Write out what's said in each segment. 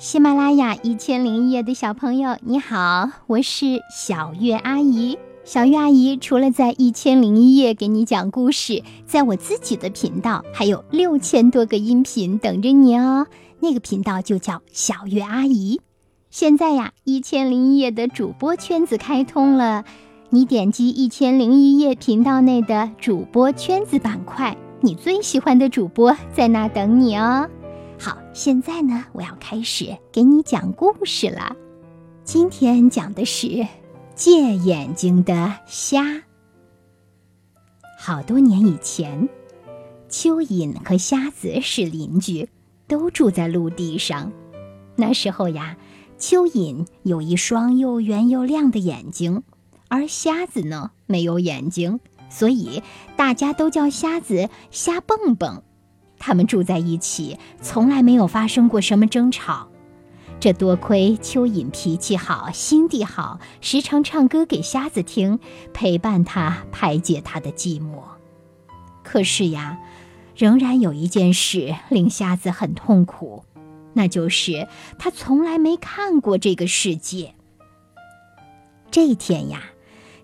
喜马拉雅一千零一夜的小朋友，你好，我是小月阿姨。小月阿姨除了在一千零一夜给你讲故事，在我自己的频道还有六千多个音频等着你哦。那个频道就叫小月阿姨。现在呀，一千零一夜的主播圈子开通了，你点击一千零一夜频道内的主播圈子板块，你最喜欢的主播在那等你哦。现在呢，我要开始给你讲故事了。今天讲的是借眼睛的虾。好多年以前，蚯蚓和虾子是邻居，都住在陆地上。那时候呀，蚯蚓有一双又圆又亮的眼睛，而虾子呢没有眼睛，所以大家都叫虾子虾蹦蹦。他们住在一起，从来没有发生过什么争吵。这多亏蚯蚓脾气好，心地好，时常唱歌给瞎子听，陪伴他排解他的寂寞。可是呀，仍然有一件事令瞎子很痛苦，那就是他从来没看过这个世界。这一天呀。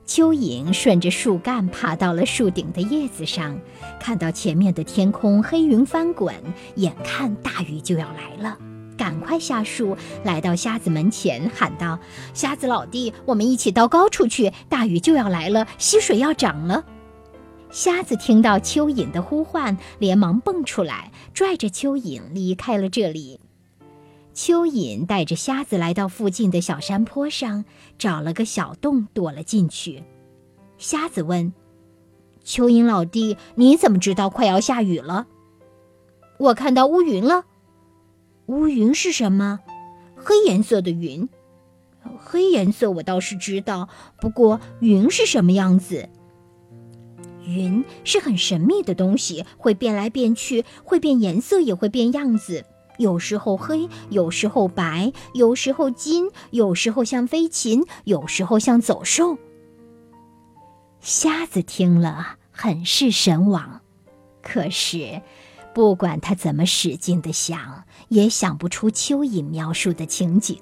蚯蚓顺着树干爬到了树顶的叶子上，看到前面的天空黑云翻滚，眼看大雨就要来了，赶快下树，来到瞎子门前，喊道：“瞎子老弟，我们一起到高处去，大雨就要来了，溪水要涨了。”瞎子听到蚯蚓的呼唤，连忙蹦出来，拽着蚯蚓离开了这里。蚯蚓带着瞎子来到附近的小山坡上，找了个小洞躲了进去。瞎子问：“蚯蚓老弟，你怎么知道快要下雨了？”“我看到乌云了。”“乌云是什么？”“黑颜色的云。”“黑颜色我倒是知道，不过云是什么样子？”“云是很神秘的东西，会变来变去，会变颜色，也会变样子。”有时候黑，有时候白，有时候金，有时候像飞禽，有时候像走兽。瞎子听了很是神往，可是不管他怎么使劲的想，也想不出蚯蚓描述的情景。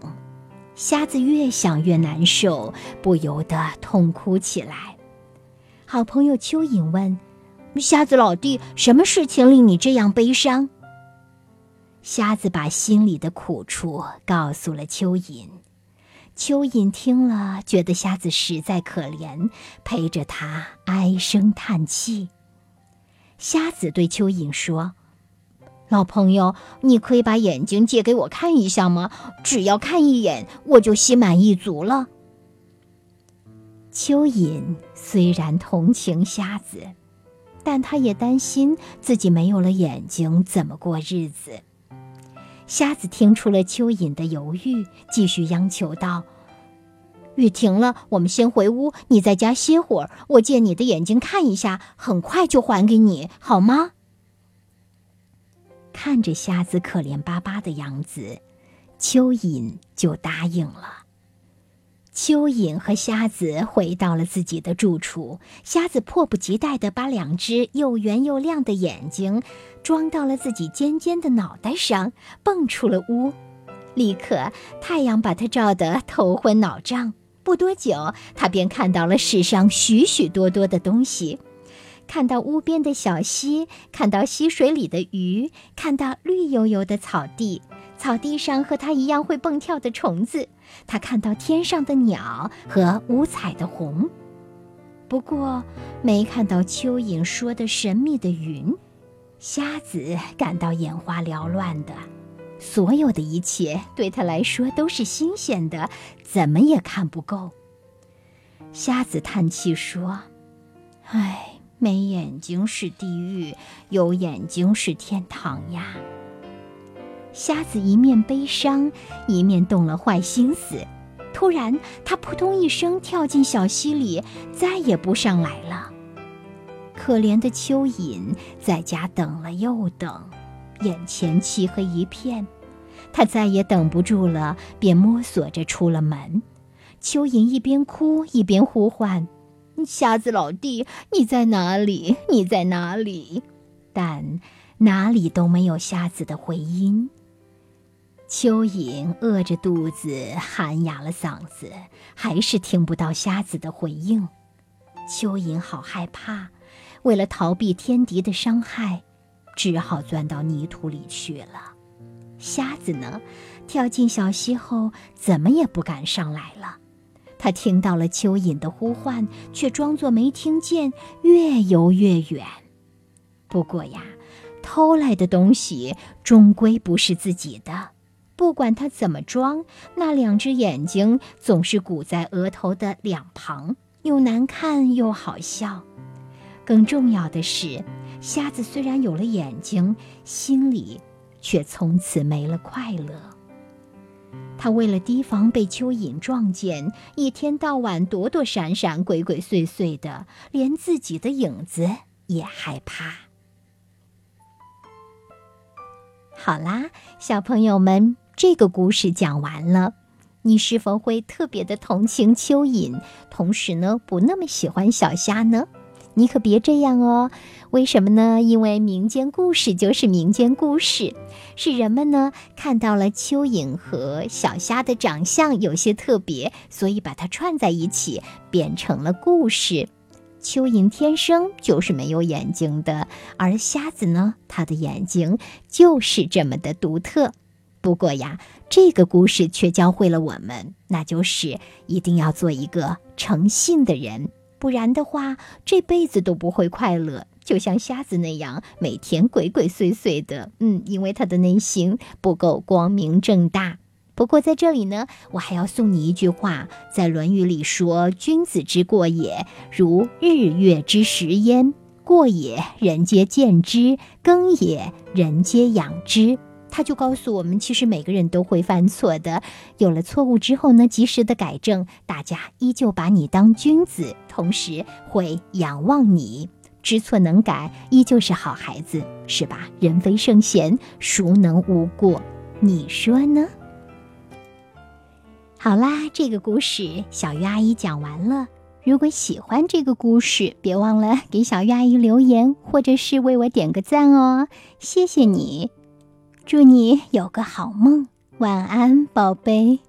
瞎子越想越难受，不由得痛哭起来。好朋友蚯蚓问：“瞎子老弟，什么事情令你这样悲伤？”瞎子把心里的苦处告诉了蚯蚓，蚯蚓听了，觉得瞎子实在可怜，陪着他唉声叹气。瞎子对蚯蚓说：“老朋友，你可以把眼睛借给我看一下吗？只要看一眼，我就心满意足了。”蚯蚓虽然同情瞎子，但他也担心自己没有了眼睛怎么过日子。瞎子听出了蚯蚓的犹豫，继续央求道：“雨停了，我们先回屋，你在家歇会儿。我借你的眼睛看一下，很快就还给你，好吗？”看着瞎子可怜巴巴的样子，蚯蚓就答应了。蚯蚓和瞎子回到了自己的住处，瞎子迫不及待地把两只又圆又亮的眼睛装到了自己尖尖的脑袋上，蹦出了屋。立刻，太阳把他照得头昏脑胀。不多久，他便看到了世上许许多多的东西：看到屋边的小溪，看到溪水里的鱼，看到绿油油的草地。草地上和它一样会蹦跳的虫子，他看到天上的鸟和五彩的虹，不过没看到蚯蚓说的神秘的云。瞎子感到眼花缭乱的，所有的一切对他来说都是新鲜的，怎么也看不够。瞎子叹气说：“唉，没眼睛是地狱，有眼睛是天堂呀。”瞎子一面悲伤，一面动了坏心思。突然，他扑通一声跳进小溪里，再也不上来了。可怜的蚯蚓在家等了又等，眼前漆黑一片，他再也等不住了，便摸索着出了门。蚯蚓一边哭一边呼唤：“瞎子老弟，你在哪里？你在哪里？”但哪里都没有瞎子的回音。蚯蚓饿着肚子，喊哑了嗓子，还是听不到瞎子的回应。蚯蚓好害怕，为了逃避天敌的伤害，只好钻到泥土里去了。瞎子呢，跳进小溪后，怎么也不敢上来了。他听到了蚯蚓的呼唤，却装作没听见，越游越远。不过呀，偷来的东西终归不是自己的。不管他怎么装，那两只眼睛总是鼓在额头的两旁，又难看又好笑。更重要的是，瞎子虽然有了眼睛，心里却从此没了快乐。他为了提防被蚯蚓撞见，一天到晚躲躲闪闪、鬼鬼祟祟的，连自己的影子也害怕。好啦，小朋友们。这个故事讲完了，你是否会特别的同情蚯蚓，同时呢不那么喜欢小虾呢？你可别这样哦。为什么呢？因为民间故事就是民间故事，是人们呢看到了蚯蚓和小虾的长相有些特别，所以把它串在一起，变成了故事。蚯蚓天生就是没有眼睛的，而瞎子呢，它的眼睛就是这么的独特。不过呀，这个故事却教会了我们，那就是一定要做一个诚信的人，不然的话，这辈子都不会快乐。就像瞎子那样，每天鬼鬼祟祟的，嗯，因为他的内心不够光明正大。不过在这里呢，我还要送你一句话，在《论语》里说：“君子之过也，如日月之食焉。过也，人皆见之；耕也，人皆养之。”他就告诉我们，其实每个人都会犯错的。有了错误之后呢，及时的改正，大家依旧把你当君子，同时会仰望你。知错能改，依旧是好孩子，是吧？人非圣贤，孰能无过？你说呢？好啦，这个故事小鱼阿姨讲完了。如果喜欢这个故事，别忘了给小鱼阿姨留言，或者是为我点个赞哦。谢谢你。祝你有个好梦，晚安，宝贝。